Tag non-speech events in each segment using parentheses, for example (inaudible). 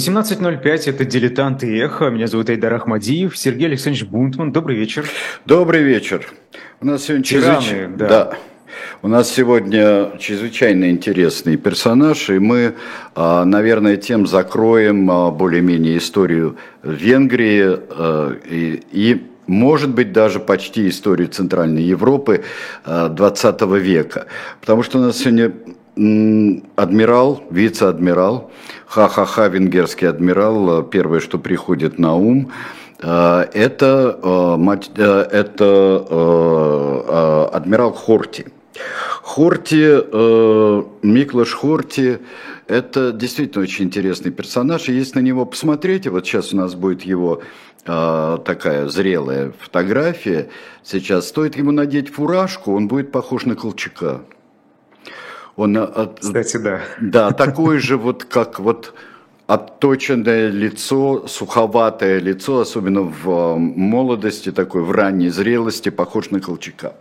18.05, это «Дилетант и эхо». Меня зовут Айдар Ахмадиев, Сергей Александрович Бунтман. Добрый вечер. Добрый вечер. У нас сегодня Тираны, чрезвыч... да. да. У нас сегодня чрезвычайно интересный персонаж, и мы, а, наверное, тем закроем а, более-менее историю Венгрии а, и, и может быть, даже почти историю Центральной Европы 20 века. Потому что у нас сегодня адмирал, вице-адмирал, ха-ха-ха, венгерский адмирал, первое, что приходит на ум, э, это, э, э, это адмирал Хорти. Хорти, Миклаш Хорти, это действительно очень интересный персонаж, и если на него посмотреть, вот сейчас у нас будет его такая зрелая фотография, сейчас стоит ему надеть фуражку, он будет похож на Колчака. Он, э, Кстати, да. Да, такой же вот, как вот отточенное лицо, суховатое лицо, особенно в э, молодости, такой в ранней зрелости, похож на Колчака.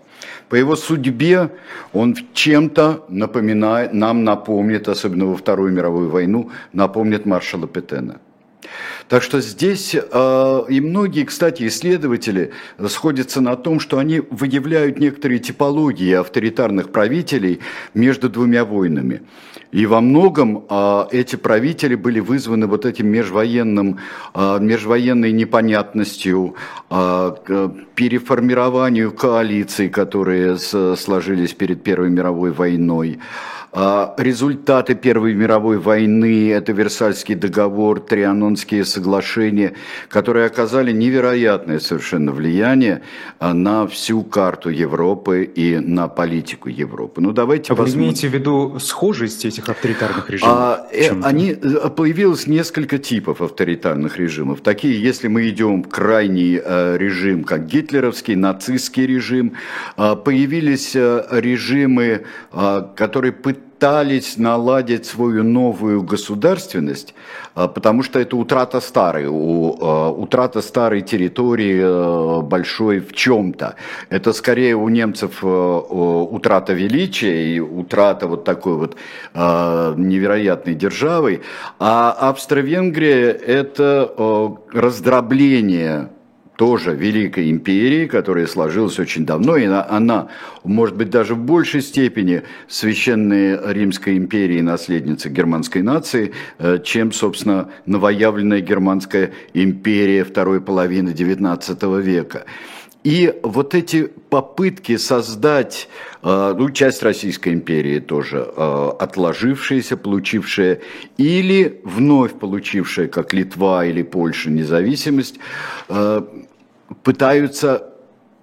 По его судьбе он чем-то напоминает, нам напомнит, особенно во Вторую мировую войну, напомнит маршала Петена. Так что здесь э, и многие, кстати, исследователи сходятся на том, что они выявляют некоторые типологии авторитарных правителей между двумя войнами. И во многом э, эти правители были вызваны вот этим межвоенным, э, межвоенной непонятностью, переформированию коалиций, которые сложились перед Первой мировой войной. Результаты Первой мировой войны – это Версальский договор, Трианонские соглашения, которые оказали невероятное совершенно влияние а, на всю карту Европы и на политику Европы. Ну, давайте а посмотрим. Вы имеете в виду схожесть этих авторитарных режимов? А, они, э, появилось несколько типов авторитарных режимов. Такие, если мы идем в крайний э, режим, как гитлеровский, нацистский режим, появились режимы, которые пытались пытались наладить свою новую государственность, а, потому что это утрата старой, а, утрата старой территории а, большой в чем-то. Это скорее у немцев утрата величия и утрата вот такой вот невероятной державы, а Австро-Венгрия это раздробление тоже Великой империи, которая сложилась очень давно, и она, она, может быть, даже в большей степени священной Римской империи, наследница германской нации, э, чем, собственно, новоявленная Германская империя второй половины XIX века. И вот эти попытки создать, э, ну, часть Российской империи тоже э, отложившаяся, получившая, или вновь получившая, как Литва или Польша, независимость, пытаются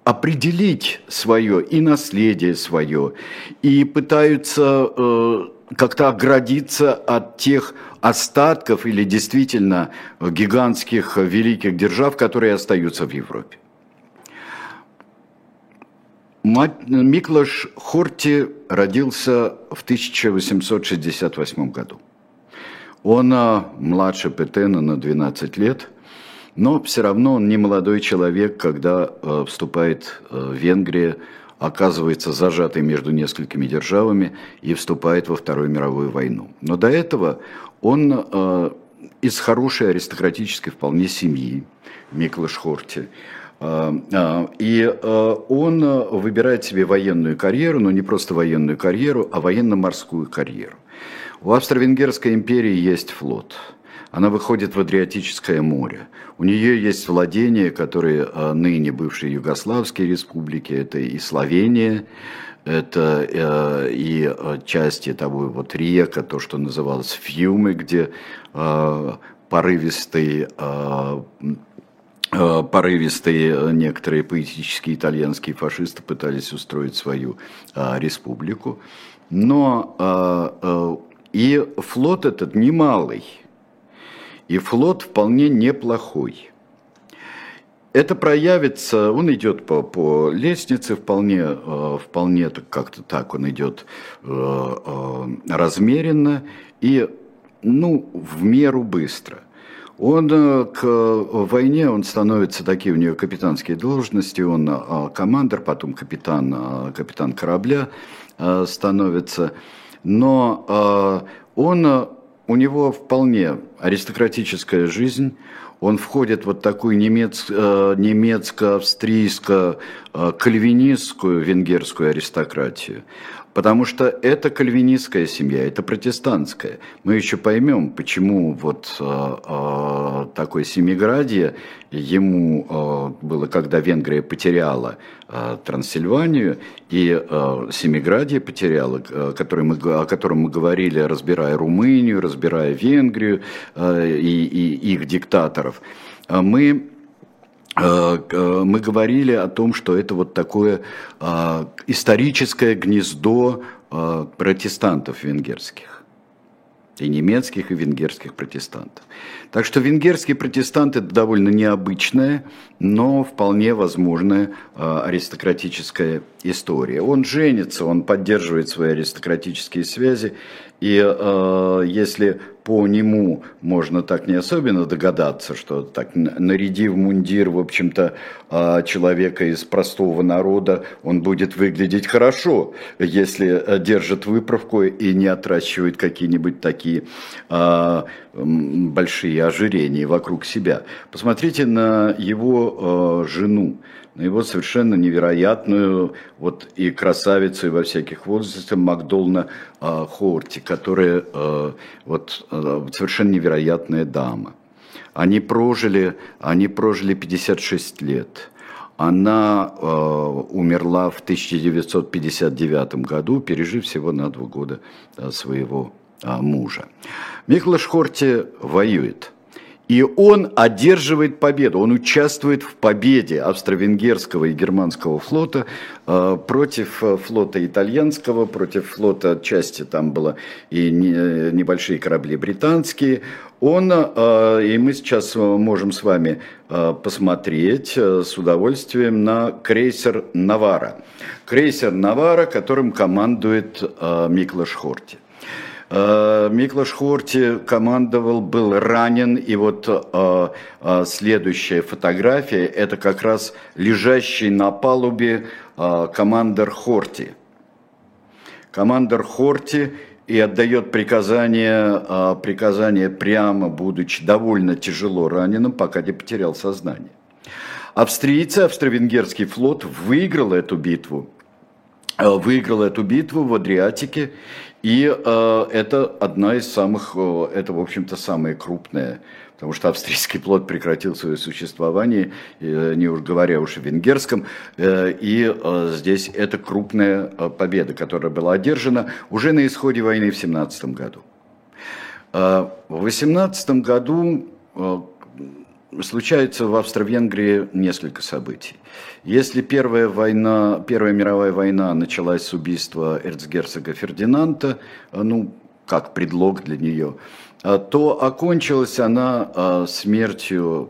определить свое и наследие свое, и пытаются э, как-то оградиться от тех остатков или действительно гигантских великих держав, которые остаются в Европе. Миклаш Хорти родился в 1868 году. Он э, младше Петена на 12 лет – но все равно он не молодой человек, когда э, вступает э, Венгрия, оказывается зажатой между несколькими державами и вступает во Вторую мировую войну. Но до этого он э, из хорошей аристократической вполне семьи, Миклаш Хорти. И он выбирает себе военную карьеру, но не просто военную карьеру, а военно-морскую карьеру. У Австро-Венгерской империи есть флот – она выходит в Адриатическое море. У нее есть владения, которые а, ныне бывшие югославские республики, это и Словения, это э, и а, части того вот река, то, что называлось Фьюмы, где э, порывистый порывистые некоторые поэтические итальянские фашисты пытались устроить свою а, республику. Но а, а, и флот этот немалый, и флот вполне неплохой. Это проявится, он идет по, по лестнице, вполне, э, вполне как-то так он идет э, э, размеренно и ну, в меру быстро. Он к войне, он становится такие у него капитанские должности, он командир, потом капитан, капитан корабля становится, но он у него вполне аристократическая жизнь, он входит в вот такую немец, э, немецко-австрийско-кальвинистскую венгерскую аристократию. Потому что это кальвинистская семья, это протестантская. Мы еще поймем, почему вот э, э, такое семиградие ему э, было, когда Венгрия потеряла э, Трансильванию, и э, Семиградие потеряла, э, о котором мы говорили, разбирая Румынию, разбирая Венгрию э, и, и их диктаторов. Э, мы мы говорили о том, что это вот такое э, историческое гнездо э, протестантов венгерских. И немецких, и венгерских протестантов. Так что венгерский протестант это довольно необычная, но вполне возможная аристократическая история. Он женится, он поддерживает свои аристократические связи, и э, если по нему можно так не особенно догадаться, что так нарядив мундир, в общем-то, э, человека из простого народа, он будет выглядеть хорошо, если э, держит выправку и не отращивает какие-нибудь такие э, большие ожирения вокруг себя. Посмотрите на его э, жену на его совершенно невероятную вот и красавицу, и во всяких возрастах Макдолна э, Хорти, которая э, вот э, совершенно невероятная дама. Они прожили, они прожили 56 лет. Она э, умерла в 1959 году, пережив всего на два года э, своего э, мужа. Михлаш Хорти воюет – и он одерживает победу, он участвует в победе австро-венгерского и германского флота э, против э, флота итальянского, против флота части там было и не, небольшие корабли британские. Он, э, и мы сейчас можем с вами э, посмотреть э, с удовольствием на крейсер «Навара». Крейсер «Навара», которым командует э, Миклаш Хорти. Э, Миклаш Хорти командовал, был ранен, и вот э, э, следующая фотография, это как раз лежащий на палубе командир Хорти. Командир Хорти и отдает приказание, приказание прямо, будучи довольно тяжело раненым, пока не потерял сознание. Австрийцы, австро-венгерский флот выиграл эту битву. Выиграл эту битву в Адриатике и э, это одна из самых, э, это, в общем-то, самая крупная, потому что австрийский флот прекратил свое существование, э, не уж говоря уж о венгерском, э, и э, здесь это крупная э, победа, которая была одержана уже на исходе войны в 17 году. Э, в 18 году э, случается в Австро-Венгрии несколько событий. Если Первая, война, Первая мировая война началась с убийства эрцгерцога Фердинанда, э, ну, как предлог для нее, э, то окончилась она э, смертью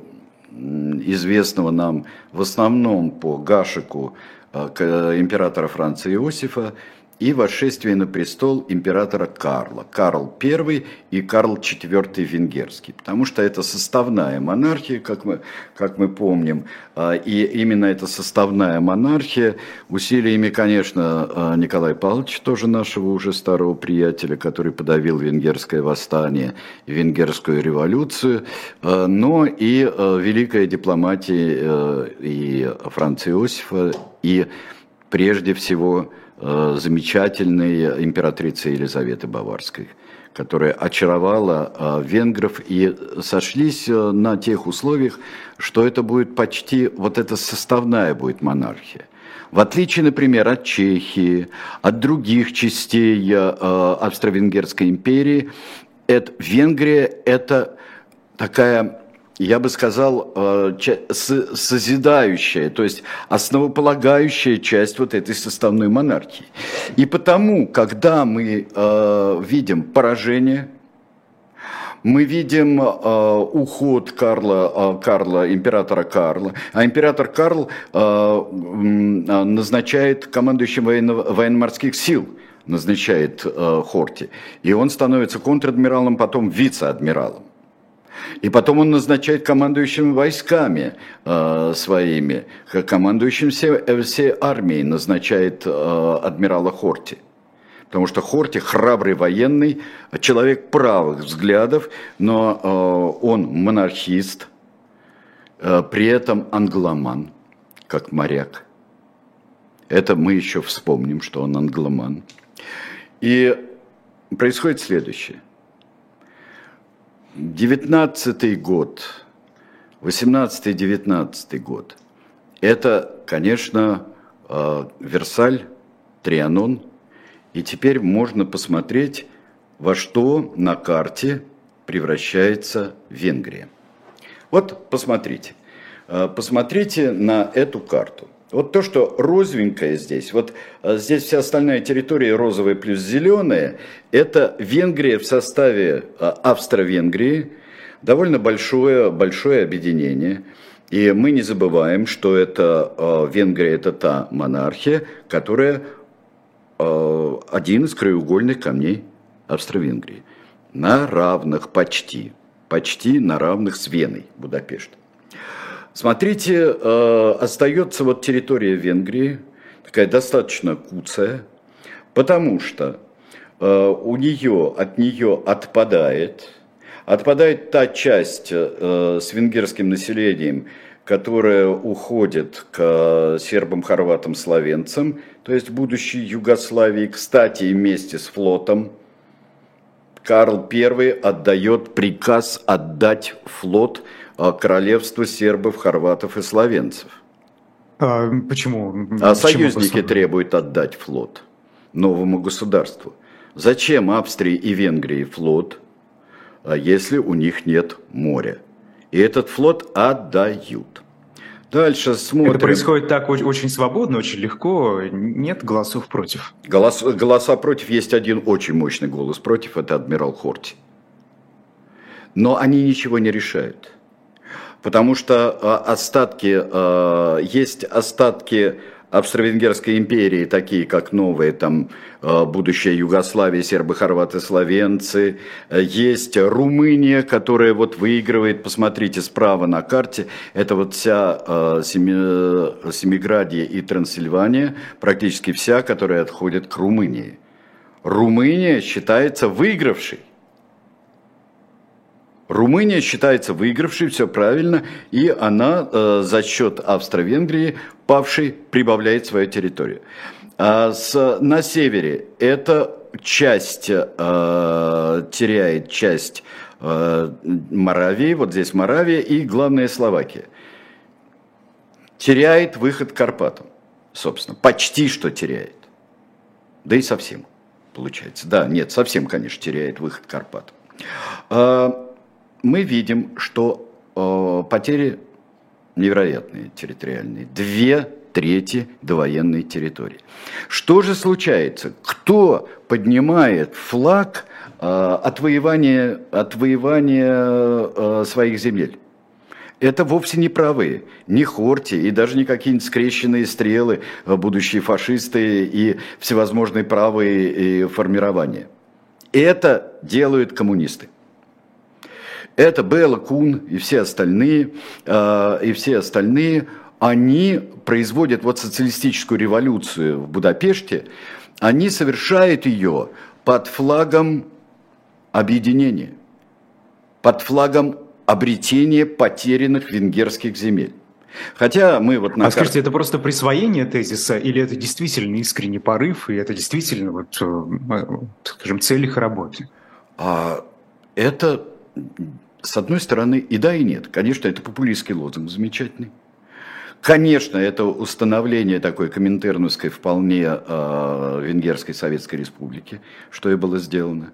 известного нам в основном по Гашику императора Франца Иосифа, и восшествие на престол императора Карла. Карл I и Карл IV Венгерский. Потому что это составная монархия, как мы, как мы помним. А, и именно эта составная монархия усилиями, конечно, а, Николая Павловича, тоже нашего уже старого приятеля, который подавил венгерское восстание венгерскую революцию, а, но и великая дипломатия э, и Франца Иосифа, и прежде всего замечательной императрицы Елизаветы Баварской, которая очаровала э, венгров и сошлись э, на тех условиях, что это будет почти, вот эта составная будет монархия. В отличие, например, от Чехии, от других частей Австро-Венгерской империи, это, Венгрия – это такая я бы сказал, э, созидающая, то есть основополагающая часть вот этой составной монархии. И потому, когда мы э, видим поражение, мы видим э, уход Карла, Карла, императора Карла, а император Карл назначает командующим военно- военно-морских сил, назначает Хорти, и он становится контр-адмиралом, потом вице-адмиралом. И потом он назначает командующим войсками э, своими, командующим всей, всей армией назначает э, адмирала Хорти. Потому что Хорти храбрый военный, человек правых взглядов, но э, он монархист, э, при этом англоман, как моряк. Это мы еще вспомним, что он англоман. И происходит следующее. 19 год, 18-19 год, это, конечно, э, Версаль, Трианон, и теперь можно посмотреть, во что на карте превращается Венгрия. Вот посмотрите, э, посмотрите на эту карту. Вот то, что розовенькое здесь, вот э, здесь вся остальная территория розовая плюс зеленая, это Венгрия в составе э, Австро-Венгрии, довольно большое, большое объединение. И мы не забываем, что это Венгрия это та монархия, которая Э, один из краеугольных камней Австро-Венгрии. На равных почти, почти на равных с Веной, Будапешт. Смотрите, э, остается вот территория Венгрии, такая достаточно куцая, потому что э, у нее, от нее отпадает, отпадает та часть с венгерским населением, которая уходит к сербам, хорватам, словенцам, то есть будущей Югославии. Кстати, вместе с флотом Карл I отдает приказ отдать флот королевству сербов, хорватов и словенцев. А, почему? А почему союзники требуют отдать флот новому государству. Зачем Австрии и Венгрии флот, а если у них нет моря? И этот флот отдают. Дальше смотрим. Это происходит так очень свободно, очень легко, нет голосов против. Голос, голоса против, есть один очень мощный голос против, это адмирал Хорти. Но они ничего не решают. Потому что а, остатки, а, есть остатки Австро-Венгерской империи, такие как новые, там, э, будущая Югославия, сербы, хорваты, словенцы. Есть Румыния, которая вот выигрывает, посмотрите, справа на карте, это вот вся Семи, Семиградия и Трансильвания, практически вся, которая отходит к Румынии. Румыния считается выигравшей. Румыния считается выигравшей, все правильно, и она э, за счет Австро-Венгрии, павшей, прибавляет свою территорию. А с, на севере эта часть э, теряет часть э, Моравии, вот здесь Моравия и, главное, Словакия. Теряет выход к Карпатам, собственно, почти что теряет. Да и совсем, получается. Да, нет, совсем, конечно, теряет выход к Карпатам. Мы видим, что э, потери невероятные территориальные. Две трети довоенной территории. Что же случается? Кто поднимает флаг э, отвоевания, отвоевания э, своих земель? Это вовсе не правые, не хорти и даже не какие-нибудь скрещенные стрелы, э, будущие фашисты и всевозможные правые и формирования. Это делают коммунисты. Это Белла Кун и все остальные, э, и все остальные, они производят вот социалистическую революцию в Будапеште, они совершают ее под флагом объединения, под флагом обретения потерянных венгерских земель. Хотя мы вот на А скажите, это просто присвоение тезиса или это действительно искренний порыв, и это действительно, вот, э, скажем, цель их работы? А, это с одной стороны, и да, и нет. Конечно, это популистский лозунг замечательный. Конечно, это установление такой коминтерновской вполне э, Венгерской Советской Республики, что и было сделано.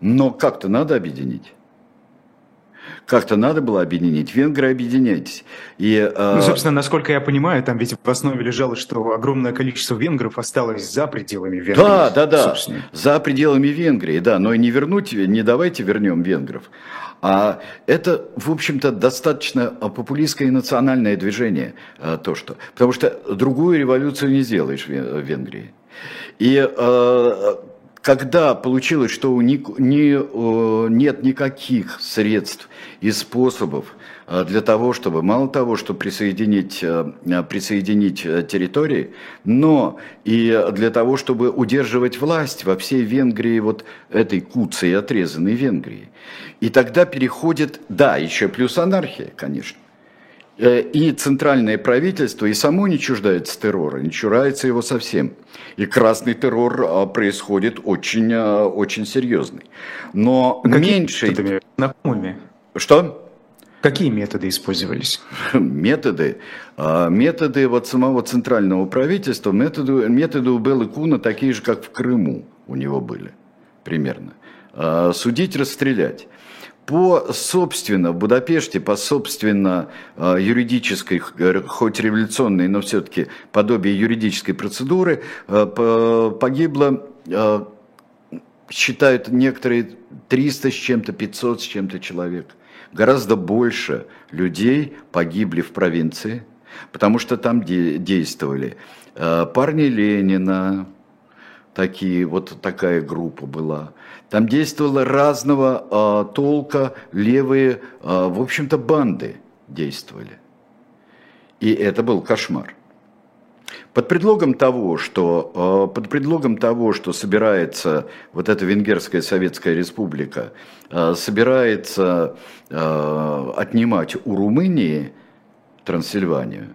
Но как-то надо объединить. Как-то надо было объединить. Венгры объединяйтесь. И, э... Ну, собственно, насколько я понимаю, там ведь в основе лежало, что огромное количество венгров осталось за пределами Венгрии. Да, да, да. Собственно. За пределами Венгрии, да. Но и не вернуть, не давайте вернем венгров. А это, в общем-то, достаточно популистское и национальное движение, а, то что. Потому что другую революцию не сделаешь в Венгрии. И э, когда получилось, что не, не, нет никаких средств и способов э, для того, чтобы, мало того, что присоединить, э, присоединить территории, но и для того, чтобы удерживать власть во всей Венгрии, вот этой куцей отрезанной Венгрии. И тогда переходит, да, еще плюс анархия, конечно. Э, и центральное правительство и само не чуждается террора, не чурается его совсем. И красный террор а, происходит очень, а, очень серьезный. Но а меньше... Методами? Знакомыми? Что? Какие методы использовались? (laughs) Методы. Методы вот самого центрального правительства, методы, методы у Беллы Куна такие же, как в Крыму у него были, примерно. Судить, расстрелять по, собственно, в Будапеште, по, собственно, э, юридической, э, хоть революционной, но все-таки подобие юридической процедуры, э, погибло, считают некоторые, 300 с чем-то, 500 с чем-то человек. Гораздо больше людей погибли в провинции, потому что там действовали парни Ленина, такие, вот такая группа была. Там действовала разного а, толка левые, а, в общем-то, банды действовали. И это был кошмар. Под предлогом того, что, а, под предлогом того, что собирается вот эта Венгерская Советская Республика, собирается отнимать у Румынии Трансильванию,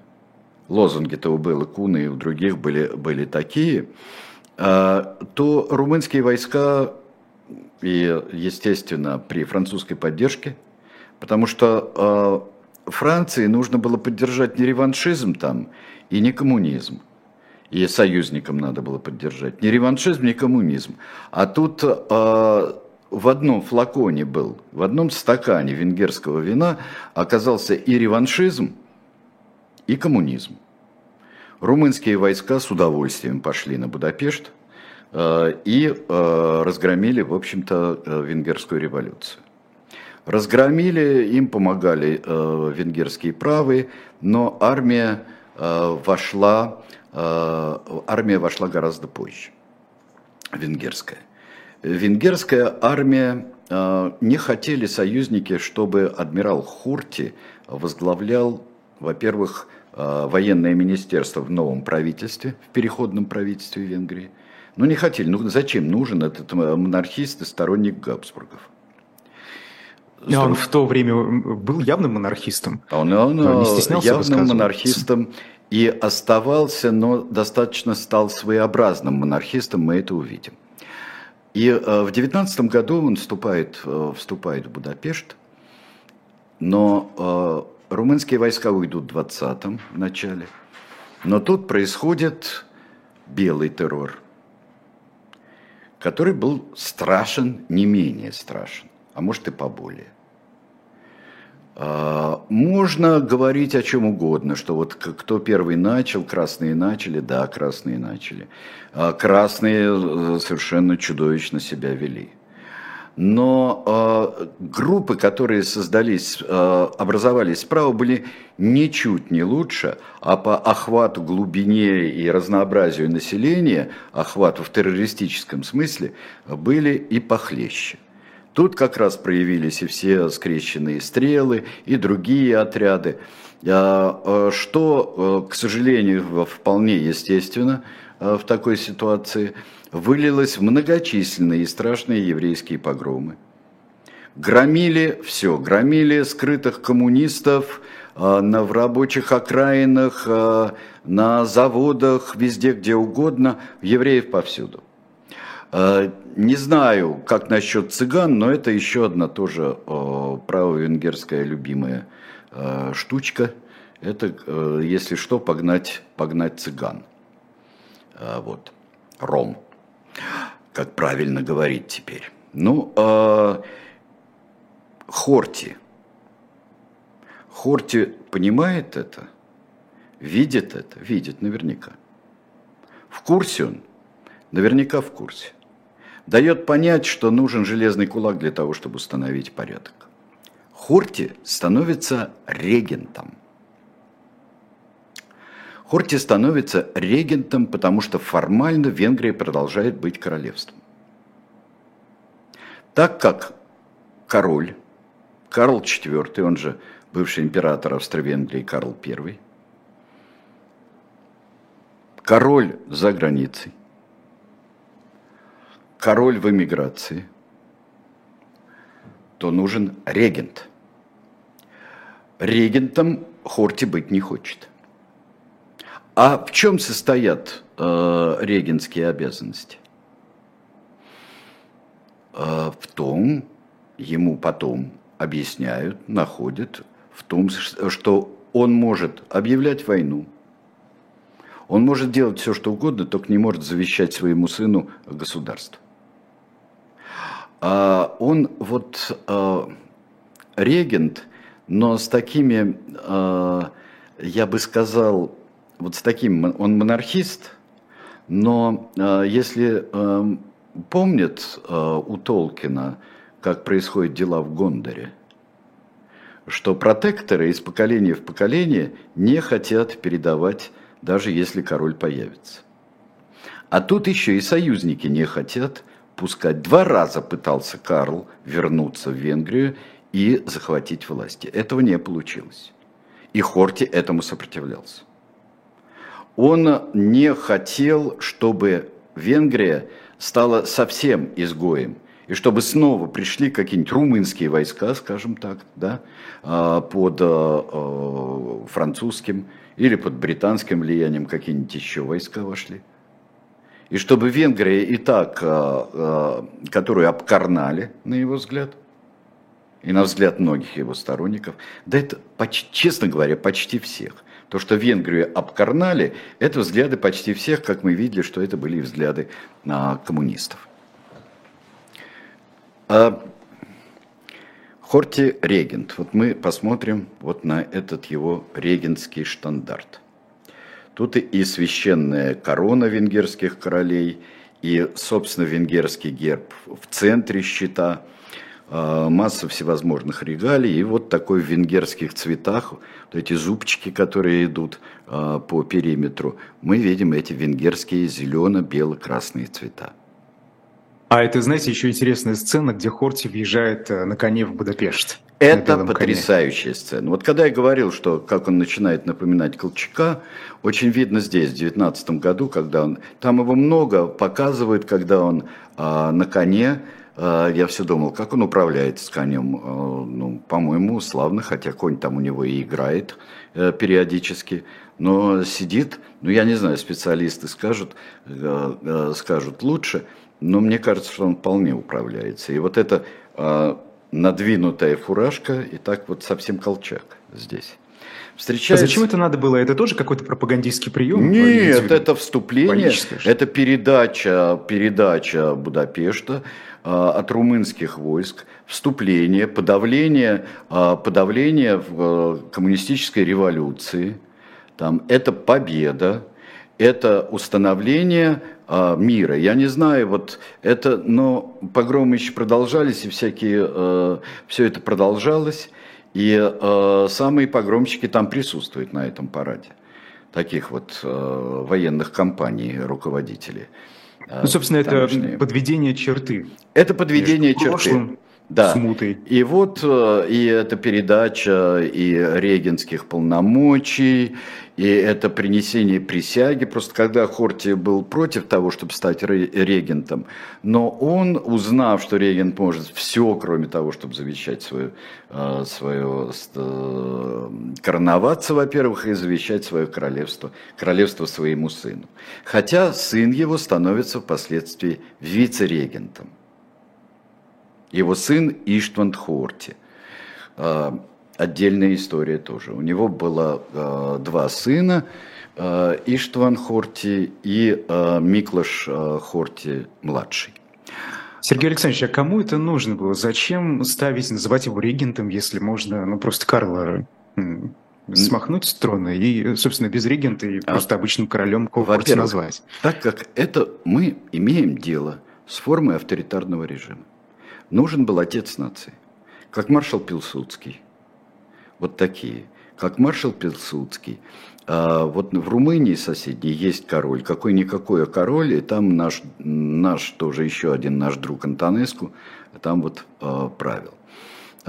лозунги-то у Беллы Куна и у других были, были такие – то румынские войска, и, естественно, при французской поддержке, потому что а, Франции нужно было поддержать не реваншизм там и не коммунизм, и союзникам надо было поддержать. Не реваншизм, не коммунизм. А тут а, в одном флаконе был, в одном стакане венгерского вина оказался и реваншизм, и коммунизм. Румынские войска с удовольствием пошли на Будапешт э, и э, разгромили, в общем-то, э, венгерскую революцию. Разгромили, им помогали венгерские правые, но армия вошла, армия вошла гораздо позже, венгерская. Венгерская армия не хотели союзники, чтобы адмирал Хурти возглавлял, во-первых, Э, военное министерство в новом правительстве, в переходном правительстве Венгрии. Но не хотели. Ну зачем нужен этот э, монархист и сторонник Габсбургов? И он в то время был явным монархистом. Он, он, он не стеснялся явным монархистом и оставался, но достаточно стал своеобразным монархистом, мы это увидим. И э, в девятнадцатом году он вступает, вступает в Будапешт, но Румынские войска уйдут в 20-м начале. Но тут происходит белый террор, который был страшен, не менее страшен, а может и поболее. А, можно говорить о чем угодно, что вот кто первый начал, красные начали, да, красные начали. А красные э, совершенно чудовищно себя вели но э, группы, которые создались, э, образовались справа, были ничуть не лучше, а по охвату, глубине и разнообразию населения, охвату в террористическом смысле, были и похлеще. Тут как раз проявились и все скрещенные стрелы, и другие отряды, э, что, э, к сожалению, вполне естественно э, в такой ситуации – вылилось в многочисленные и страшные еврейские погромы. Громили все, громили скрытых коммунистов э, на, в рабочих окраинах, э, на заводах, везде, где угодно, евреев повсюду. Э, не знаю, как насчет цыган, но это еще одна тоже право-венгерская любимая штучка. Это, если что, погнать, погнать цыган. Вот. Ром как правильно говорить теперь. Ну, э, Хорти. Хорти понимает это, видит это, видит наверняка. В курсе он, наверняка в курсе. Дает понять, что нужен железный кулак для того, чтобы установить порядок. Хорти становится регентом – Хорти становится регентом, потому что формально Венгрия продолжает быть королевством. Так как король, Карл IV, он же бывший император Австро-Венгрии Карл I, король за границей, король в эмиграции, то нужен регент. Регентом Хорти быть не хочет. А в чем состоят э, регентские обязанности? Э, в том, ему потом объясняют, находят, в том, что он может объявлять войну, он может делать все, что угодно, только не может завещать своему сыну государство. А он вот а, регент, но с такими, а, я бы сказал, вот с таким, он монархист, но а, если а, помнят а, у Толкина, как происходят дела в Гондоре, что протекторы из поколения в поколение не хотят передавать, даже если король появится. А тут еще и союзники не хотят пускать. Два раза пытался Карл вернуться в Венгрию и захватить власти. Этого не получилось. И Хорти этому сопротивлялся. Он не хотел, чтобы Венгрия стала совсем изгоем, и чтобы снова пришли какие-нибудь румынские войска, скажем так, да, а, под а, а, французским или под британским влиянием какие-нибудь еще войска вошли. И чтобы Венгрия и так, которую обкарнали, на его взгляд, и на взгляд многих его сторонников, да это, честно говоря, почти всех. То, что Венгрию обкарнали, это взгляды почти всех, как мы видели, что это были взгляды коммунистов. А Хорти регент. Вот мы посмотрим вот на этот его регентский штандарт. Тут и священная корона венгерских королей, и, собственно, венгерский герб в центре щита, масса всевозможных регалий, и вот такой в венгерских цветах, вот эти зубчики, которые идут а, по периметру, мы видим эти венгерские зелено-бело-красные цвета. А это, знаете, еще интересная сцена, где Хорти въезжает э, на коне в Будапешт. Это потрясающая коне. сцена. Вот когда я говорил, что как он начинает напоминать Колчака, очень видно здесь, в 19 году, когда он... Там его много показывают, когда он а, на коне, я все думал, как он управляет с конем. А, ну, по-моему, славно, хотя конь там у него и играет а, периодически. Но сидит, ну я не знаю, специалисты скажут, а, а, скажут лучше – но мне кажется, что он вполне управляется. И вот эта э, надвинутая фуражка, и так вот совсем колчак здесь. Встречается... А зачем это надо было? Это тоже какой-то пропагандистский прием? Нет, это вступление, это передача, передача Будапешта э, от румынских войск, вступление, подавление, э, подавление э, коммунистической революции. Там, это победа, это установление мира. Я не знаю, вот это, но погромы еще продолжались, и всякие, э, все это продолжалось, и э, самые погромщики там присутствуют на этом параде, таких вот э, военных компаний, руководителей. Ну, собственно, это подведение черты. Это подведение черты. Прошлым да. смутой. И вот и эта передача и регенских полномочий, и это принесение присяги, просто когда Хорти был против того, чтобы стать регентом, но он, узнав, что регент может все, кроме того, чтобы завещать свою, э, свое, э, короноваться, во-первых, и завещать свое королевство, королевство своему сыну. Хотя сын его становится впоследствии вице-регентом. Его сын Иштван Хорти э, – отдельная история тоже. У него было э, два сына, э, Иштван Хорти и э, Миклаш э, Хорти младший. Сергей Александрович, а кому это нужно было? Зачем ставить, называть его регентом, если можно, ну, просто Карла смахнуть с трона и, собственно, без регента и а, просто обычным королем Хорти назвать? Так как это мы имеем дело с формой авторитарного режима. Нужен был отец нации, как маршал Пилсудский, вот такие, как маршал Пилсудский. А вот в Румынии соседней есть король, какой-никакой король, и там наш, наш тоже еще один наш друг Антонеску, там вот э, правил.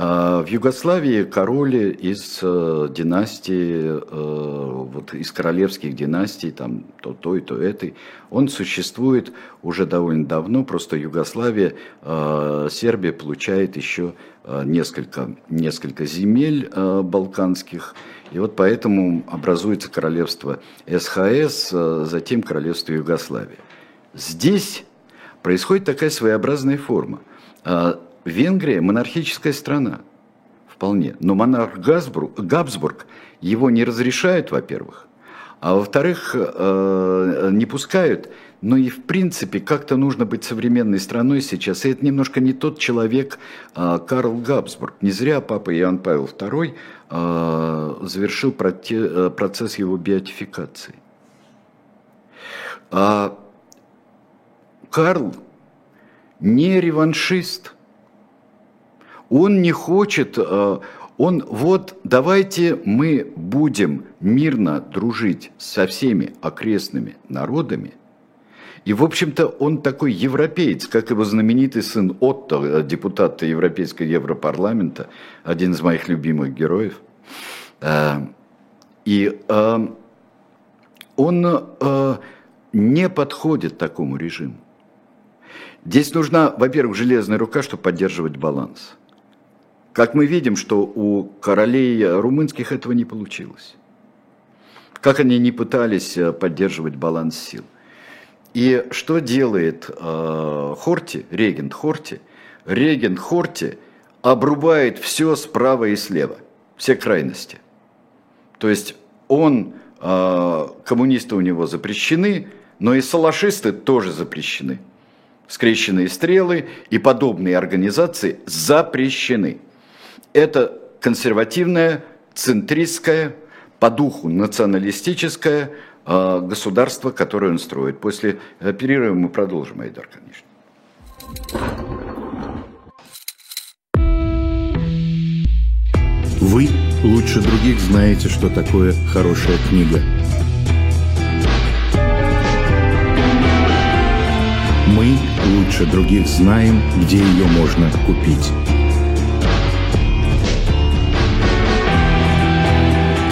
А, в Югославии король из э, династии, э, вот из королевских династий, там то той, то этой, он существует уже довольно давно, просто Югославия, э, Сербия получает еще несколько, несколько земель балканских, и вот поэтому образуется королевство СХС, затем королевство Югославия. Здесь происходит такая своеобразная форма Венгрия монархическая страна, вполне. Но монарх Габсбург, Габсбург его не разрешают, во-первых, а во-вторых, э, не пускают. Но и в принципе как-то нужно быть современной страной сейчас. И это немножко не тот человек, э, Карл Габсбург. Не зря папа Иоанн Павел II э, завершил процесс его беатификации. А Карл не реваншист – он не хочет, э, он вот давайте мы будем мирно дружить со всеми окрестными народами. И, в общем-то, он такой европеец, как его знаменитый сын Отто, э, депутат Европейского Европарламента, один из моих любимых героев. Э, и он не подходит такому режиму. Здесь нужна, во-первых, железная рука, чтобы поддерживать баланс. Как мы видим, что у королей румынских этого не получилось. Как они не пытались э, поддерживать баланс сил. И что делает э, Хорти, регент Хорти? Регент Хорти обрубает все справа и слева, все крайности. То есть он, э, коммунисты у него запрещены, но и салашисты тоже запрещены. Скрещенные стрелы и подобные организации запрещены это консервативное, центристское, по духу националистическое э, государство, которое он строит. После э, перерыва мы продолжим, Айдар, конечно. Вы лучше других знаете, что такое хорошая книга. Мы лучше других знаем, где ее можно купить.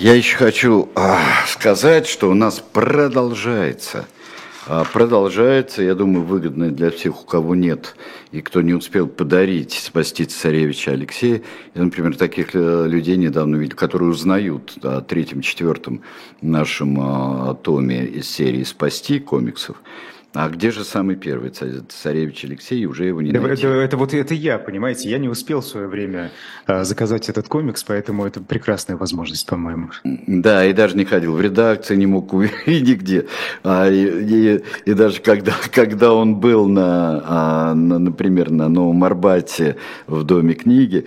Я еще хочу а, сказать, что у нас продолжается, а, продолжается, я думаю, выгодно для всех, у кого нет и кто не успел подарить спасти царевича Алексея. Я, например, таких э, людей недавно видел, которые узнают о третьем, четвертом нашем а, томе из серии «Спасти» комиксов. А где же самый первый царевич Алексей, уже его не найти? Это, это вот это я, понимаете, я не успел в свое время а, заказать этот комикс, поэтому это прекрасная возможность, по-моему. Да, и даже не ходил в редакции, не мог увидеть (laughs) нигде. А, и, и, и даже когда, (laughs) когда он был, на, а, на, например, на Новом Арбате в Доме книги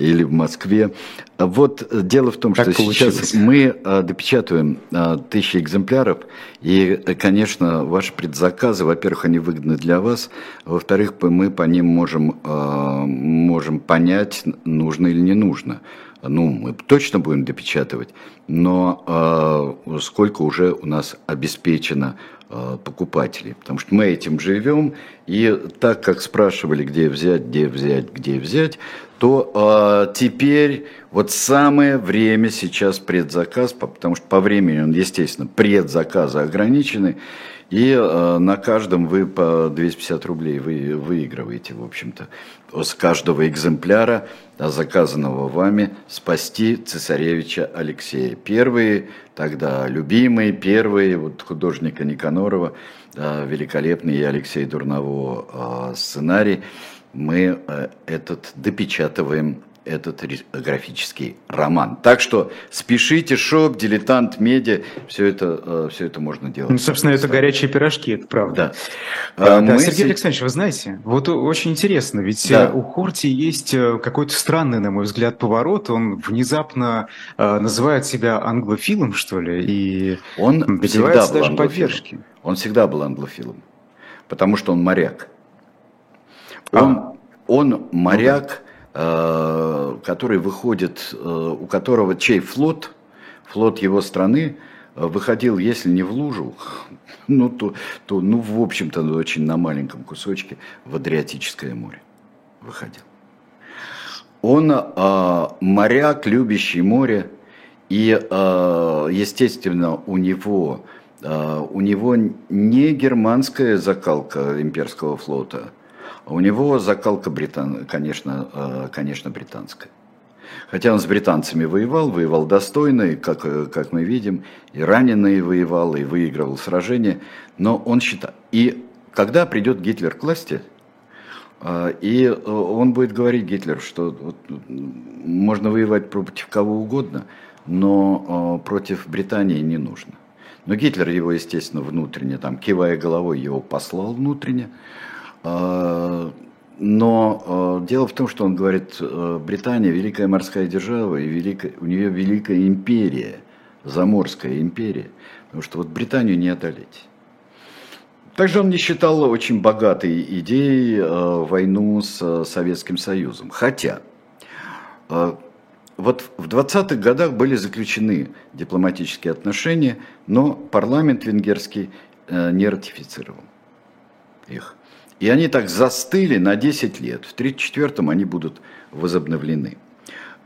или в Москве, вот дело в том, что получилось? сейчас мы а, допечатываем а, тысячи экземпляров, и, конечно, ваши предзаказы, во-первых, они выгодны для вас, во-вторых, мы по ним можем, а, можем понять, нужно или не нужно. Ну, мы точно будем допечатывать, но сколько уже у нас обеспечено покупателей, потому что мы этим живем, и так как спрашивали, где взять, где взять, где взять, то э, теперь вот самое время сейчас предзаказ, потому что по времени он, естественно, предзаказы ограничены, и э, на каждом вы по 250 рублей вы выигрываете, в общем-то, с каждого экземпляра, заказанного вами, спасти цесаревича Алексея. Первые, тогда любимые, первые, вот художника Никанорова, э, великолепный и Алексей Дурново э, сценарий, мы э, этот допечатываем этот графический роман. Так что спешите, шоп, дилетант, медиа, все это, э, все это можно делать. Ну, собственно, это горячие пирожки, это правда. Да. А, да, Мы... Сергей Александрович, вы знаете, вот очень интересно, ведь да. Э, у Хорти есть какой-то странный, на мой взгляд, поворот. Он внезапно называет себя англофилом, что ли, и он добивается даже поддержки. Он всегда был англофилом, потому что он моряк. Он, а. он моряк, ну, Э, который выходит, э, у которого чей флот, флот его страны, э, выходил, если не в лужу, (laughs) ну, то, то ну, в общем-то, очень на маленьком кусочке в Адриатическое море выходил. Он э, моряк, любящий море, и, э, естественно, у него, э, у него не германская закалка имперского флота – у него закалка, британ, конечно, э, конечно, британская. Хотя он с британцами воевал, воевал достойно, и, как, э, как мы видим, и раненые воевал, и выигрывал сражения, но он считал... И когда придет Гитлер к власти, э, и он будет говорить Гитлеру, что вот, можно воевать против кого угодно, но против Британии не нужно. Но Гитлер его, естественно, внутренне, там, кивая головой, его послал внутренне. А, но э, дело в том, что он говорит, э, Британия великая морская держава, и великая, у нее великая империя, заморская империя, потому что вот Британию не одолеть. Также он не считал очень богатой идеей э, войну с Советским Союзом. Хотя вот в 20-х годах были заключены дипломатические отношения, но парламент венгерский не ратифицировал их. И они так застыли на 10 лет. В 1934-м они будут возобновлены.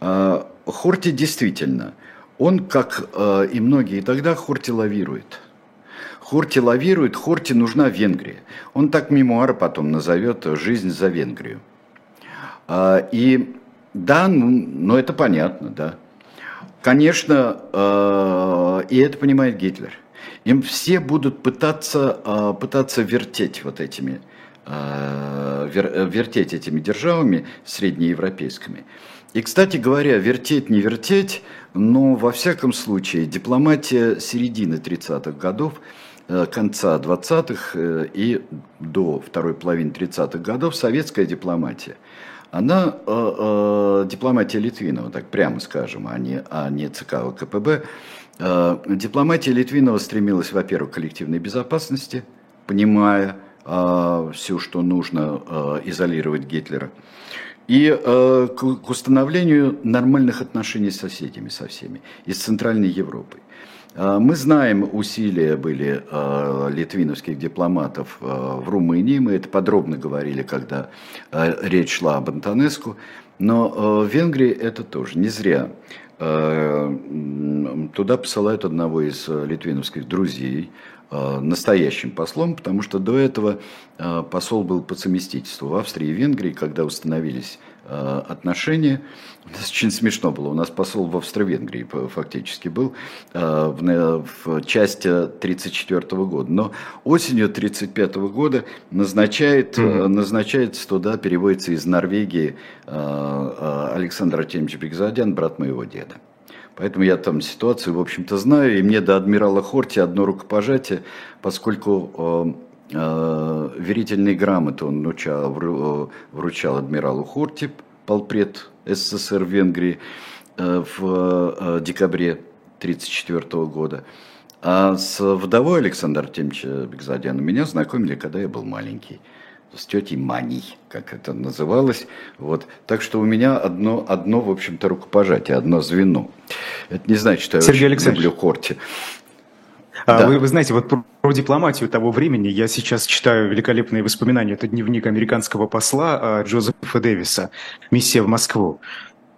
А, Хорти действительно, он, как а, и многие тогда, Хорти лавирует. Хорти лавирует, Хорти нужна Венгрия. Он так мемуары потом назовет «Жизнь за Венгрию». А, и да, ну, ну это понятно, да. Конечно, и это понимает Гитлер. Им все будут пытаться, пытаться вертеть вот этими Э, вертеть этими державами среднеевропейскими. И, кстати говоря, вертеть, не вертеть, но во всяком случае дипломатия середины 30-х годов, э, конца 20-х э, и до второй половины 30-х годов, советская дипломатия, она, дипломатия Литвинова, так прямо скажем, а не, а не ЦК ВКПБ, дипломатия Литвинова стремилась, во-первых, к коллективной безопасности, понимая, все, что нужно а, изолировать Гитлера, и а, к установлению нормальных отношений с соседями, со всеми, из Центральной Европы. Мы знаем, усилия были литвиновских дипломатов в Румынии, мы это подробно говорили, когда речь шла об Антонеску, но в Венгрии это тоже не зря. Туда посылают одного из литвиновских друзей, настоящим послом, потому что до этого э, посол был по совместительству в Австрии и Венгрии, когда установились э, отношения. Очень смешно было. У нас посол в Австро-Венгрии фактически был в, в части 1934 года. Но осенью 1935 года назначает, mm-hmm. назначается туда, переводится из Норвегии Александр Артемьевич Бекзадян, брат моего деда. Поэтому я там ситуацию, в общем-то, знаю. И мне до адмирала Хорти одно рукопожатие, поскольку э, э, верительные грамоты он вручал, э, вручал адмиралу Хорти, полпред СССР в Венгрии, э, в э, декабре 1934 года. А с вдовой Александра Артемьевича Бекзадяна меня знакомили, когда я был маленький с тетей Маней, как это называлось. Вот. Так что у меня одно, одно в общем-то, рукопожатие, одно звено. Это не значит, что я Сергей очень люблю Хорти. А да. вы, вы знаете, вот про, про дипломатию того времени я сейчас читаю великолепные воспоминания. Это дневник американского посла а, Джозефа Дэвиса «Миссия в Москву».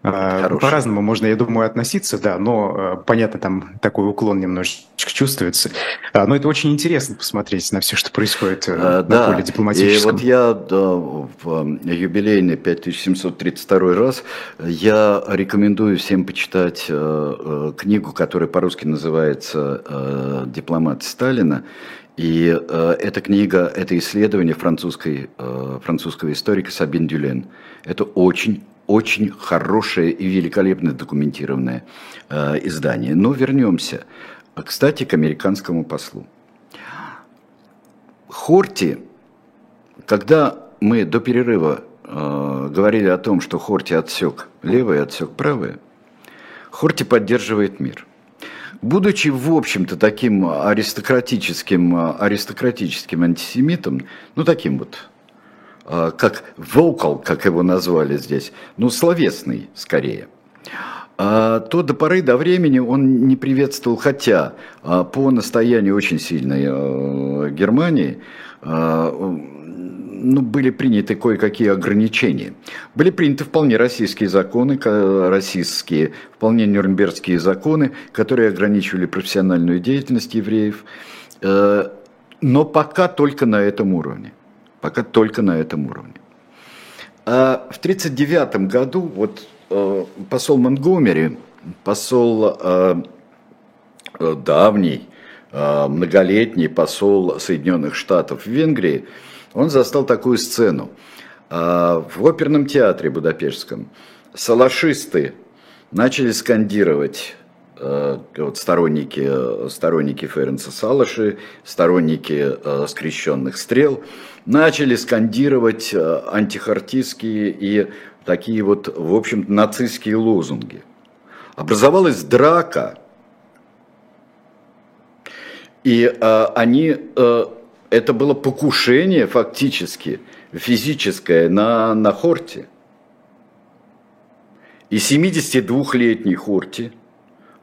А, Хороший. По-разному можно, я думаю, относиться, да, но а, понятно, там такой уклон немножечко чувствуется. А, но это очень интересно посмотреть на все, что происходит э, а, на да. поле дипломатическом. И вот я да, в юбилейный 5732 раз я рекомендую всем почитать э, э, книгу, которая по-русски называется «Дипломат Сталина». И э, эта книга, это исследование французской, э, французского историка Сабин Дюлен. Это очень очень хорошее и великолепно документированное э, издание. Но вернемся, кстати, к американскому послу. Хорти, когда мы до перерыва э, говорили о том, что Хорти отсек левое, отсек правое, Хорти поддерживает мир. Будучи, в общем-то, таким аристократическим, аристократическим антисемитом, ну, таким вот как vocal, как его назвали здесь, ну, словесный скорее, а, то до поры до времени он не приветствовал, хотя а, по настоянию очень сильной Германии ну, были приняты кое-какие ограничения. Были приняты вполне российские законы, российские, вполне нюрнбергские законы, которые ограничивали профессиональную деятельность евреев, э, но пока только на этом уровне. Пока только на этом уровне. А в 1939 году вот э, посол Монгомери, посол э, э, давний, многолетний посол Соединенных Штатов в Венгрии, он застал такую сцену. В оперном театре Будапештском салашисты начали скандировать вот сторонники, сторонники Ференца Салаши, сторонники скрещенных стрел – начали скандировать э, антихартистские и такие вот, в общем нацистские лозунги. Образовалась драка, и э, они, э, это было покушение фактически, физическое на, на Хорте. И 72-летний Хорти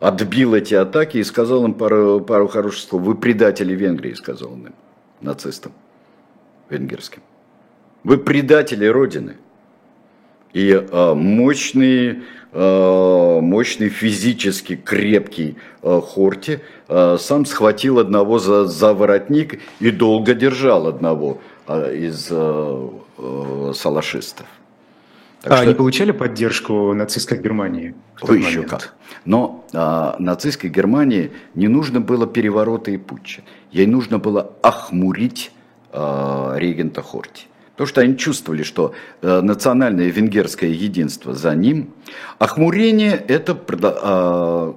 отбил эти атаки и сказал им пару, пару хороших слов. Вы предатели Венгрии, сказал он им, нацистам венгерским. Вы предатели Родины. И э, мощный, э, мощный физически крепкий э, Хорти э, сам схватил одного за, за воротник и долго держал одного э, из э, э, салашистов. Так а что... они получали поддержку нацистской Германии? Вы еще момент? как. Но а, нацистской Германии не нужно было переворота и путча. Ей нужно было охмурить Э, регента Хорти. Потому что они чувствовали, что э, национальное венгерское единство за ним. Охмурение это э,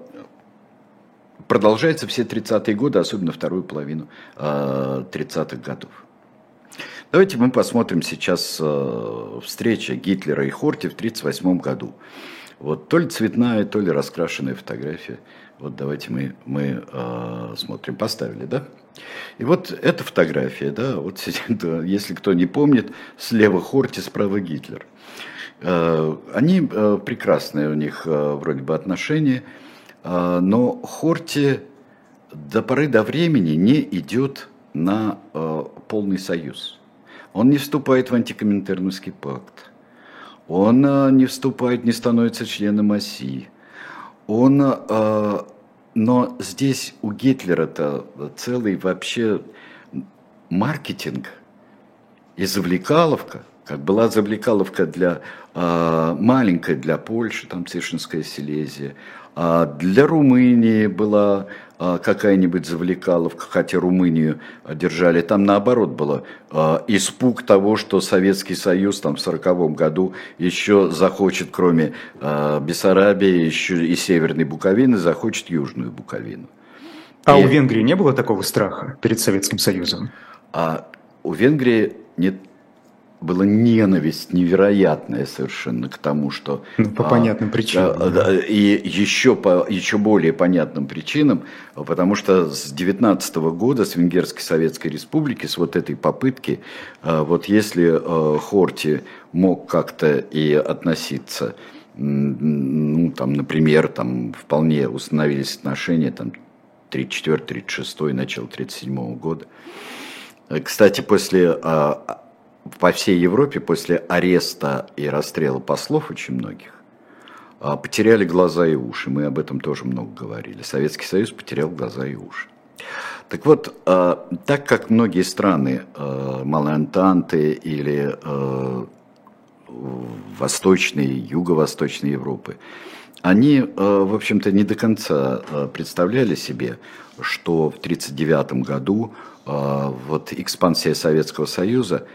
продолжается все 30-е годы, особенно вторую половину 30-х годов. Давайте мы посмотрим сейчас встреча Гитлера и Хорти в 1938 году. Вот то ли цветная, то ли раскрашенная фотография. Вот давайте мы, мы э, смотрим. Поставили, да? И вот эта фотография, да, вот (laughs) если кто не помнит, слева Хорти, справа Гитлер. Э, они э, прекрасные у них э, вроде бы отношения, но Хорти до поры до времени не идет на полный союз. Он не вступает в антикоминтерновский пакт. Он не вступает, не становится членом оси. Он но здесь у Гитлера-то целый вообще маркетинг и завлекаловка, как была завлекаловка для э, маленькая для Польши, там Цишинская Силезия, а для Румынии была какая-нибудь завлекаловка, хотя Румынию держали, там наоборот было а, испуг того, что Советский Союз там в сороковом году еще захочет, кроме а, Бессарабии, еще и Северной Буковины, захочет Южную Буковину. А и... у Венгрии не было такого страха перед Советским Союзом? А у Венгрии нет была ненависть невероятная совершенно к тому, что... Ну, по а, понятным причинам. Да, да. И еще по еще более понятным причинам, потому что с 19 года, с Венгерской Советской Республики, с вот этой попытки, а, вот если а, Хорти мог как-то и относиться, ну, там, например, там вполне установились отношения, там, 34-36, начало 37 года. Кстати, после, по всей Европе после ареста и расстрела послов очень многих, потеряли глаза и уши. Мы об этом тоже много говорили. Советский Союз потерял глаза и уши. Так вот, так как многие страны Малой Антанты или Восточной, Юго-Восточной Европы, они, в общем-то, не до конца представляли себе, что в 1939 году вот экспансия Советского Союза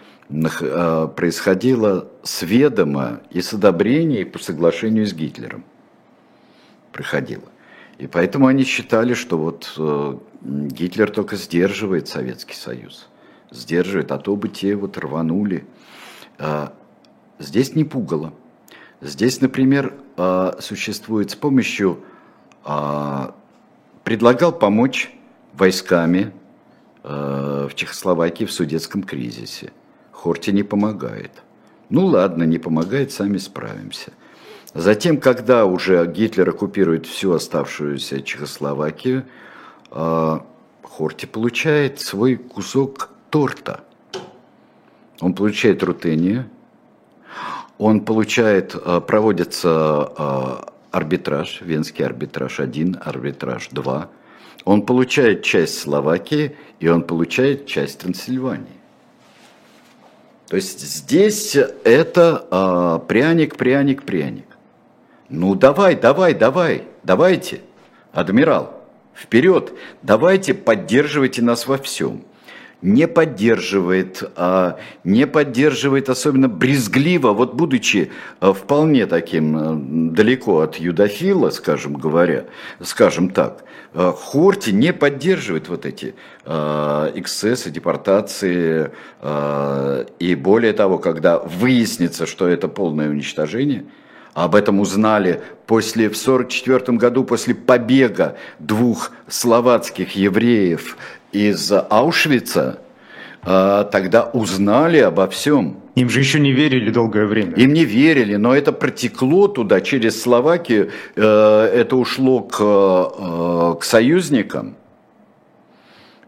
происходила с ведома и с одобрения и по соглашению с Гитлером. Проходила. И поэтому они считали, что вот э, Гитлер только сдерживает Советский Союз. Сдерживает, а то бы те вот рванули. А, здесь не пугало. Здесь, например, существует с помощью, предлагал помочь войсками в Чехословакии в судетском кризисе. Хорти не помогает. Ну ладно, не помогает, сами справимся. Затем, когда уже Гитлер оккупирует всю оставшуюся Чехословакию, а, Хорти получает свой кусок торта. Он получает рутению, он получает, а, проводится а, арбитраж, венский арбитраж 1, арбитраж 2. Он получает часть Словакии, и он получает часть Трансильвании. То есть здесь это пряник, пряник, пряник. Ну давай, давай, давай, давайте, адмирал, вперед, давайте поддерживайте нас во всем. Не поддерживает, а, не поддерживает особенно брезгливо, вот будучи а, вполне таким а, далеко от юдофила, скажем говоря, скажем так, а, Хорти не поддерживает вот эти эксцессы, депортации, и более того, когда выяснится, что это полное уничтожение – об этом узнали после, в 1944 году после побега двух словацких евреев из Аушвица. А, тогда узнали обо всем. Им же еще не верили долгое время. Им не верили, но это протекло туда через Словакию, э, это ушло к, э, к союзникам.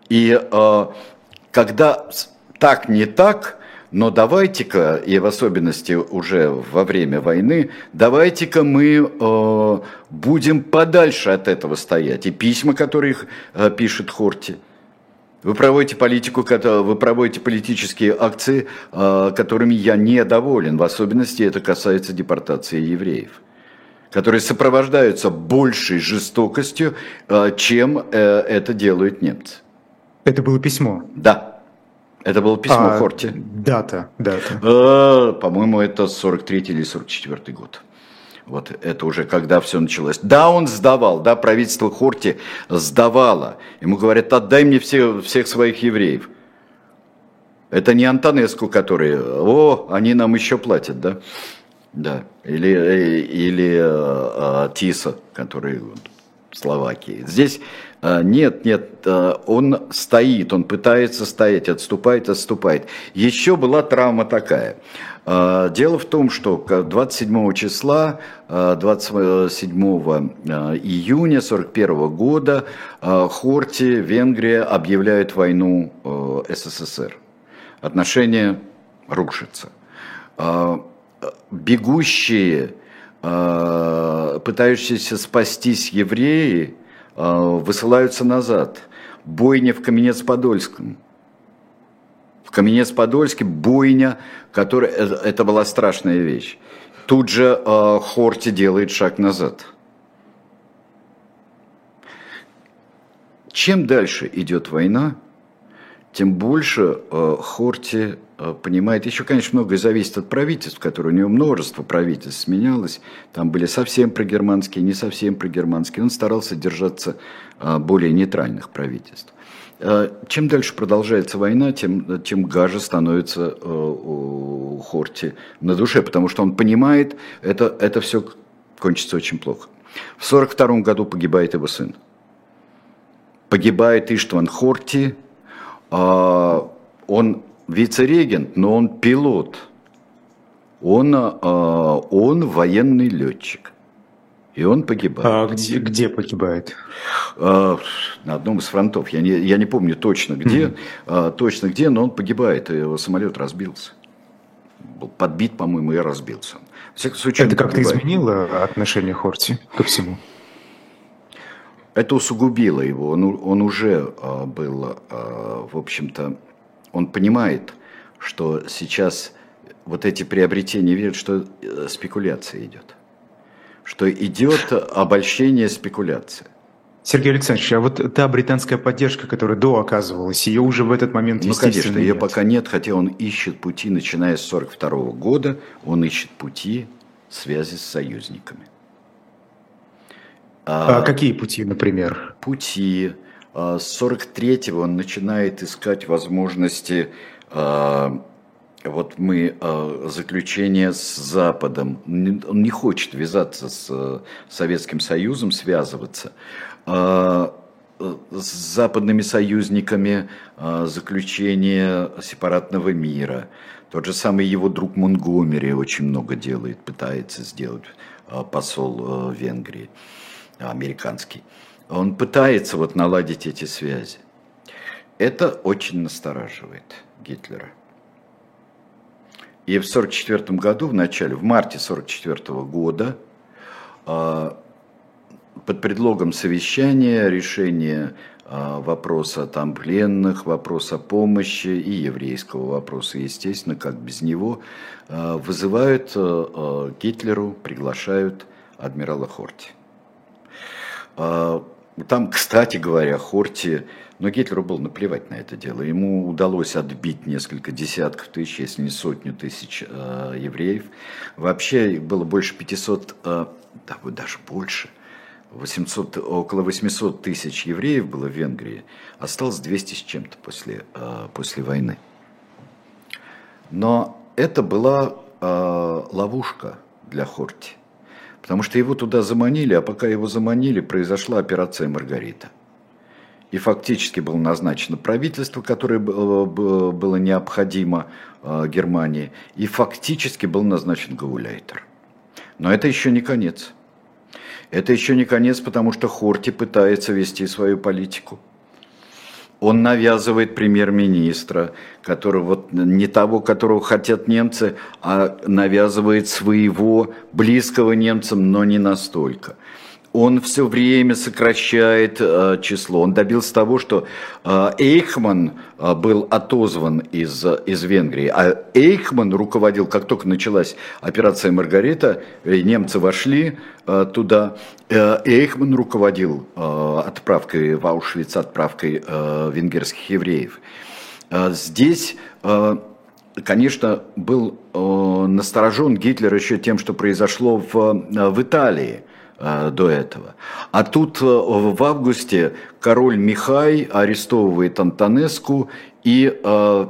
И э, когда так не так, но давайте-ка, и в особенности уже во время войны, давайте-ка мы э, будем подальше от этого стоять. И письма, которые э, пишет Хорти. Вы проводите политику, вы проводите политические акции, э, которыми я недоволен. В особенности это касается депортации евреев которые сопровождаются большей жестокостью, э, чем э, это делают немцы. Это было письмо? Да. Это было письмо а, Хорти. Дата, дата. А, по-моему, это 43 или 44 год. Вот это уже когда все началось. Да, он сдавал, да, правительство Хорти сдавало. Ему говорят, отдай мне все, всех своих евреев. Это не Антонеску, которые, о, они нам еще платят, да? Да. Или, э, или э, Тиса, который в Словакии. Здесь а, нет, нет, а, он стоит, он пытается стоять, отступает, отступает. Еще была травма такая. А, дело в том, что 27 числа, 27 июня 41 года Хорти, Венгрия объявляют войну СССР. Отношения рушатся. Бегущие, пытающиеся спастись евреи, а, высылаются назад. Бойня в Каменец-Подольском. В Каменец-Подольске бойня, которая, это, это была страшная вещь. Тут же э, Хорти делает шаг назад. Чем дальше идет война, тем больше э, Хорти э, понимает, еще, конечно, многое зависит от правительств, которые у него множество правительств сменялось, там были совсем прогерманские, не совсем прогерманские, он старался держаться э, более нейтральных правительств. Э, чем дальше продолжается война, тем, тем гаже становится э, у Хорти на душе, потому что он понимает, это, это все кончится очень плохо. В 1942 году погибает его сын. Погибает Иштван Хорти, а, он вице-регент, но он пилот. Он, а, он военный летчик. И он погибает. А где, где погибает? А, на одном из фронтов. Я не, я не помню точно где, mm-hmm. а, точно где, но он погибает, и его самолет разбился. Был подбит, по-моему, и разбился. всяком случае, Это как-то изменило отношение Хорти ко всему? Это усугубило его. Он, он уже а, был, а, в общем-то, он понимает, что сейчас вот эти приобретения видят, что э, спекуляция идет что идет обольщение спекуляции. Сергей Александрович, а вот та британская поддержка, которая до оказывалась, ее уже в этот момент, Ну, конечно, ее пока нет, хотя он ищет пути, начиная с 1942 года, он ищет пути связи с союзниками. А, а какие пути, например? Пути. А, с 43-го он начинает искать возможности а, вот мы э, заключение с Западом, он не хочет вязаться с э, Советским Союзом, связываться. Э, с западными союзниками э, заключение сепаратного мира. Тот же самый его друг Монгомери очень много делает, пытается сделать посол Венгрии, американский. Он пытается вот наладить эти связи. Это очень настораживает Гитлера. И в 1944 году, в начале, в марте 1944 года, а, под предлогом совещания, решения а, вопроса там пленных, вопроса помощи и еврейского вопроса, естественно, как без него, а, вызывают Гитлеру, приглашают адмирала Хорти. Там, кстати говоря, Хорти но Гитлеру было наплевать на это дело. Ему удалось отбить несколько десятков тысяч, если не сотню тысяч э, евреев. Вообще их было больше 500, э, да, даже больше, 800, около 800 тысяч евреев было в Венгрии. Осталось 200 с чем-то после, э, после войны. Но это была э, ловушка для Хорти. Потому что его туда заманили, а пока его заманили, произошла операция «Маргарита» и фактически было назначено правительство, которое было необходимо э, Германии, и фактически был назначен Гауляйтер. Но это еще не конец. Это еще не конец, потому что Хорти пытается вести свою политику. Он навязывает премьер-министра, которого вот не того, которого хотят немцы, а навязывает своего близкого немцам, но не настолько он все время сокращает э, число. Он добился того, что э, Эйхман э, был отозван из, из Венгрии, а Эйхман руководил, как только началась операция «Маргарита», э, немцы вошли э, туда, э, Эйхман руководил э, отправкой в Аушвиц, отправкой э, венгерских евреев. Э, здесь... Э, конечно, был э, насторожен Гитлер еще тем, что произошло в, э, в Италии – до этого. А тут э, в августе король Михай арестовывает Антонеску, и э,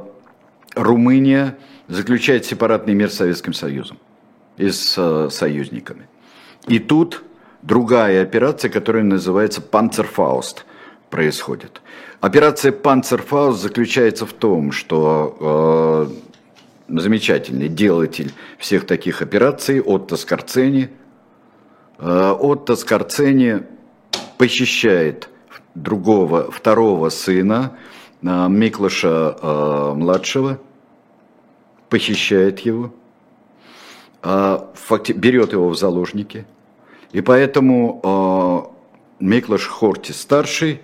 Румыния заключает сепаратный мир с Советским Союзом и с э, союзниками. И тут другая операция, которая называется «Панцерфауст» происходит. Операция «Панцерфауст» заключается в том, что э, замечательный делатель всех таких операций Отто Скорцени – Э, Отто Скорцени похищает другого, второго сына э, Миклаша э, младшего, похищает его, берет его в заложники. И поэтому Миклаш Хорти старший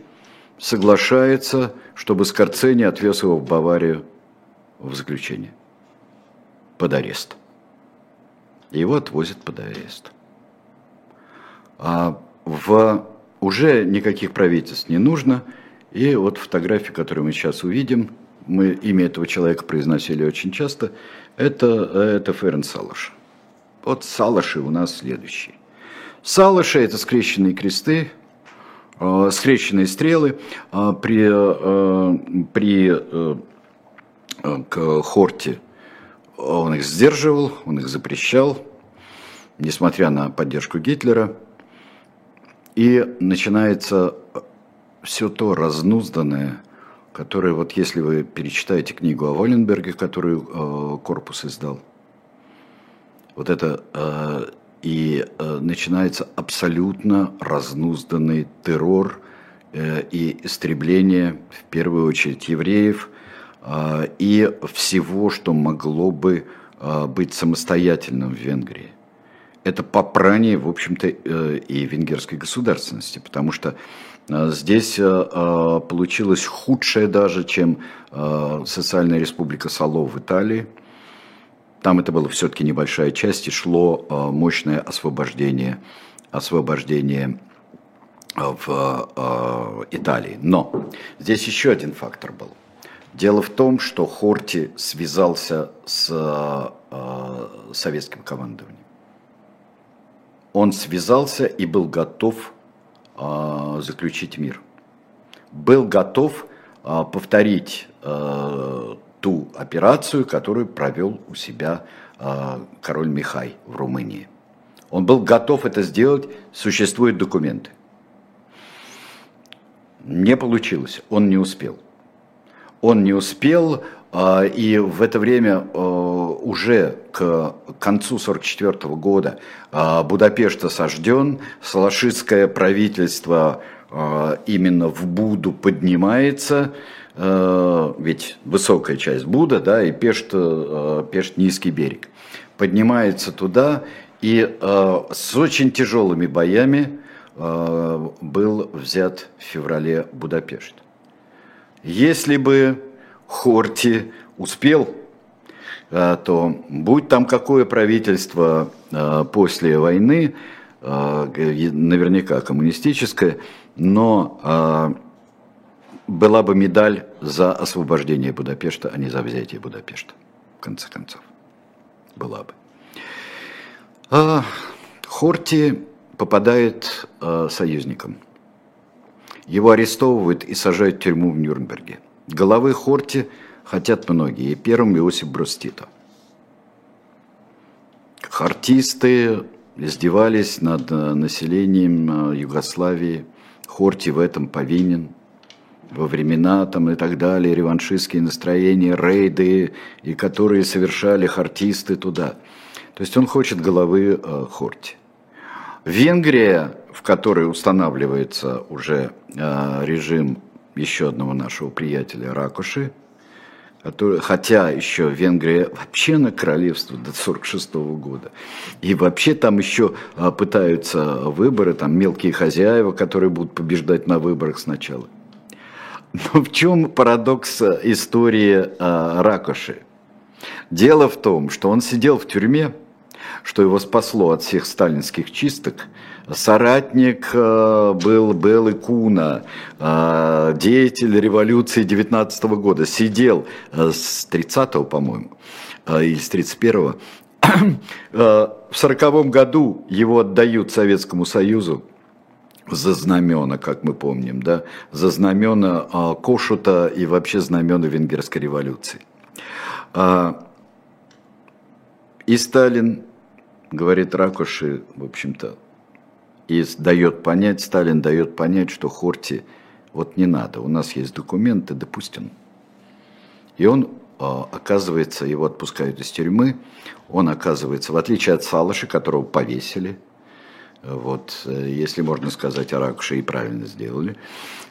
соглашается, чтобы Скорцени отвез его в Баварию в заключение под арест. Его отвозят под арест. А в уже никаких правительств не нужно. И вот фотография, которую мы сейчас увидим, мы имя этого человека произносили очень часто, это, это Ферен Салаш. Вот Салаши у нас следующий. Салаши – это скрещенные кресты, э, скрещенные стрелы. Э, при, э, при э, к Хорте он их сдерживал, он их запрещал, несмотря на поддержку Гитлера – и начинается все то разнузданное, которое, вот если вы перечитаете книгу о Валенберге, которую э, корпус издал, вот это э, и начинается абсолютно разнузданный террор и истребление, в первую очередь, евреев и всего, что могло бы быть самостоятельным в Венгрии. Это попрание, в общем-то, и венгерской государственности, потому что а, здесь а, получилось худшее даже, чем социальная республика Сало в Италии. Там это было все-таки небольшая часть, и шло мощное освобождение, освобождение в Италии. Но здесь еще один фактор был. Дело в том, что Хорти связался с советским командованием. Он связался и был готов а, заключить мир. Был готов а, повторить а, ту операцию, которую провел у себя король Михай в Румынии. Он был готов это сделать, существуют документы. Не получилось, он не успел. Он не успел, и в это время уже к концу 1944 года Будапешт осажден, салашистское правительство именно в Буду поднимается, ведь высокая часть Буда, да, и Пешт, Пешт низкий берег. Поднимается туда, и с очень тяжелыми боями был взят в феврале Будапешт. Если бы Хорти успел, а, то будь там какое правительство а, после войны, а, наверняка коммунистическое, но была бы медаль за освобождение Будапешта, а не за взятие Будапешта, в конце концов. Была бы. Хорти попадает союзником. Его арестовывают и сажают в тюрьму в Нюрнберге. Головы Хорти хотят многие, и первым Иосиф Брус Тито. Хартисты издевались над э, населением э, Югославии, Хорти в этом повинен. Во времена там и так далее, реваншистские настроения, рейды, и которые совершали хартисты туда. То есть он хочет головы э, Хорти. Венгрия, в которой устанавливается уже э, режим еще одного нашего приятеля Ракуши, который, хотя еще Венгрия вообще на королевство до 1946 года. И вообще там еще а, пытаются выборы, там мелкие хозяева, которые будут побеждать на выборах сначала. Но в чем парадокс истории а, Ракоши? Дело в том, что он сидел в тюрьме, что его спасло от всех сталинских чисток – соратник э, был Беллы Куна, э, деятель революции 19 года, сидел э, с 30-го, по-моему, или с 31-го. (clears throat) В сороковом году его отдают Советскому Союзу за знамена, как мы помним, да, за знамена Кошута и вообще знамена Венгерской революции. И Сталин, говорит Ракоши, в общем-то, и дает понять, Сталин дает понять, что Хорти вот не надо, у нас есть документы, допустим. И он а, оказывается, его отпускают из тюрьмы, он оказывается, в отличие от Салаши, которого повесили, вот, э, если можно сказать о Ракуше, и правильно сделали,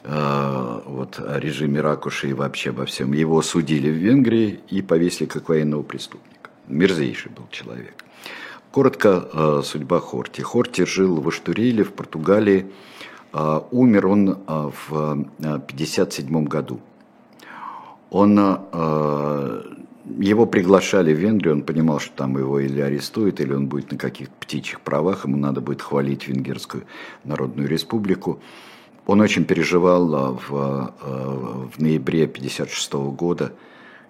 а, вот, о режиме Ракуши и вообще обо всем, его судили в Венгрии и повесили как военного преступника. Мерзейший был человек. Коротко э, судьба Хорти. Хорти жил в Аштуриле, в Португалии. Э, умер он э, в 1957 году. Он, его приглашали в Венгрию, он понимал, что там его или арестуют, или он будет на каких-то птичьих правах, ему надо будет хвалить Венгерскую Народную Республику. Он очень переживал в, в ноябре 1956 года,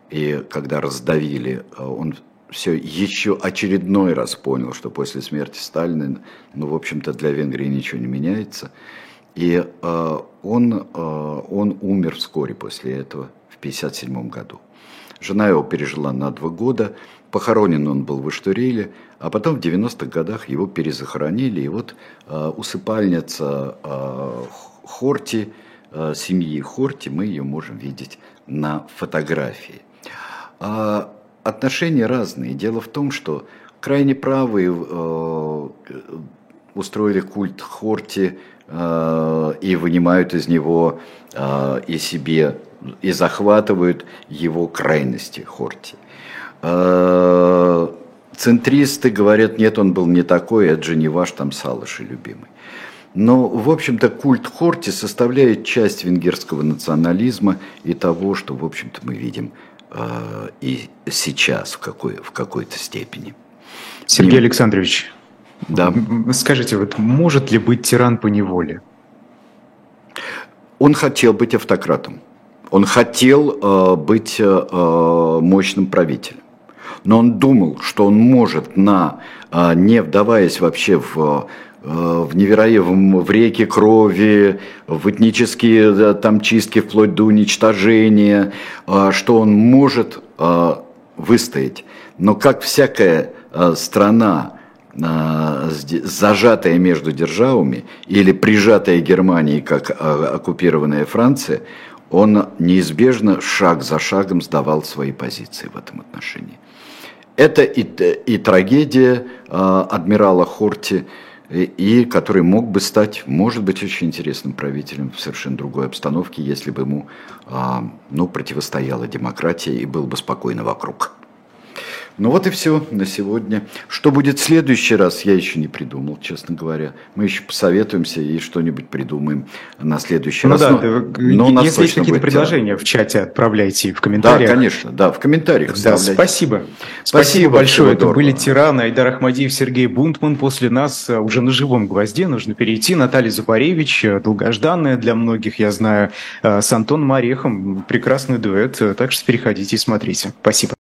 и когда раздавили, он все еще очередной раз понял, что после смерти Сталина, ну, в общем-то, для Венгрии ничего не меняется. И э, он, э, он умер вскоре после этого, в 1957 году. Жена его пережила на два года, похоронен он был в Иштуриле, а потом в 90-х годах его перезахоронили, и вот э, усыпальница э, Хорти, э, семьи Хорти, мы ее можем видеть на фотографии. Отношения разные. Дело в том, что Крайне правые устроили культ Хорти и вынимают из него и себе, и захватывают его крайности Хорти. Центристы говорят, нет, он был не такой, это же не ваш там Салыши любимый. Но, в общем-то, культ Хорти составляет часть венгерского национализма и того, что, в общем-то, мы видим э, и сейчас в, какой, в какой-то степени. Сергей Нем... Александрович, да. скажите, вот может ли быть тиран по неволе? Он хотел быть автократом. Он хотел э, быть э, мощным правителем но он думал, что он может, на, а, не вдаваясь вообще в а, в невероятном, в реке крови, в этнические там чистки вплоть до уничтожения, а, что он может выстоять. Но как всякая страна, зажатая между державами или прижатая Германией, как оккупированная Франция, он неизбежно шаг за шагом сдавал свои позиции в этом отношении. Это и, и трагедия э, адмирала Хорти, и, который мог бы стать, может быть, очень интересным правителем в совершенно другой обстановке, если бы ему э, ну, противостояла демократия и был бы спокойно вокруг. Ну вот и все на сегодня. Что будет в следующий раз, я еще не придумал, честно говоря. Мы еще посоветуемся и что-нибудь придумаем на следующий ну раз. Да, но, но если есть какие-то предложения в чате, отправляйте в комментариях. Да, конечно, да, в комментариях да, Спасибо. Спасибо, спасибо большое. Это были тираны Айдар Ахмадиев, Сергей Бунтман. После нас э, уже на живом гвозде нужно перейти. Наталья Зубаревич, э, долгожданная для многих, я знаю, э, с Антоном Орехом. Прекрасный дуэт. Так что переходите и смотрите. Спасибо.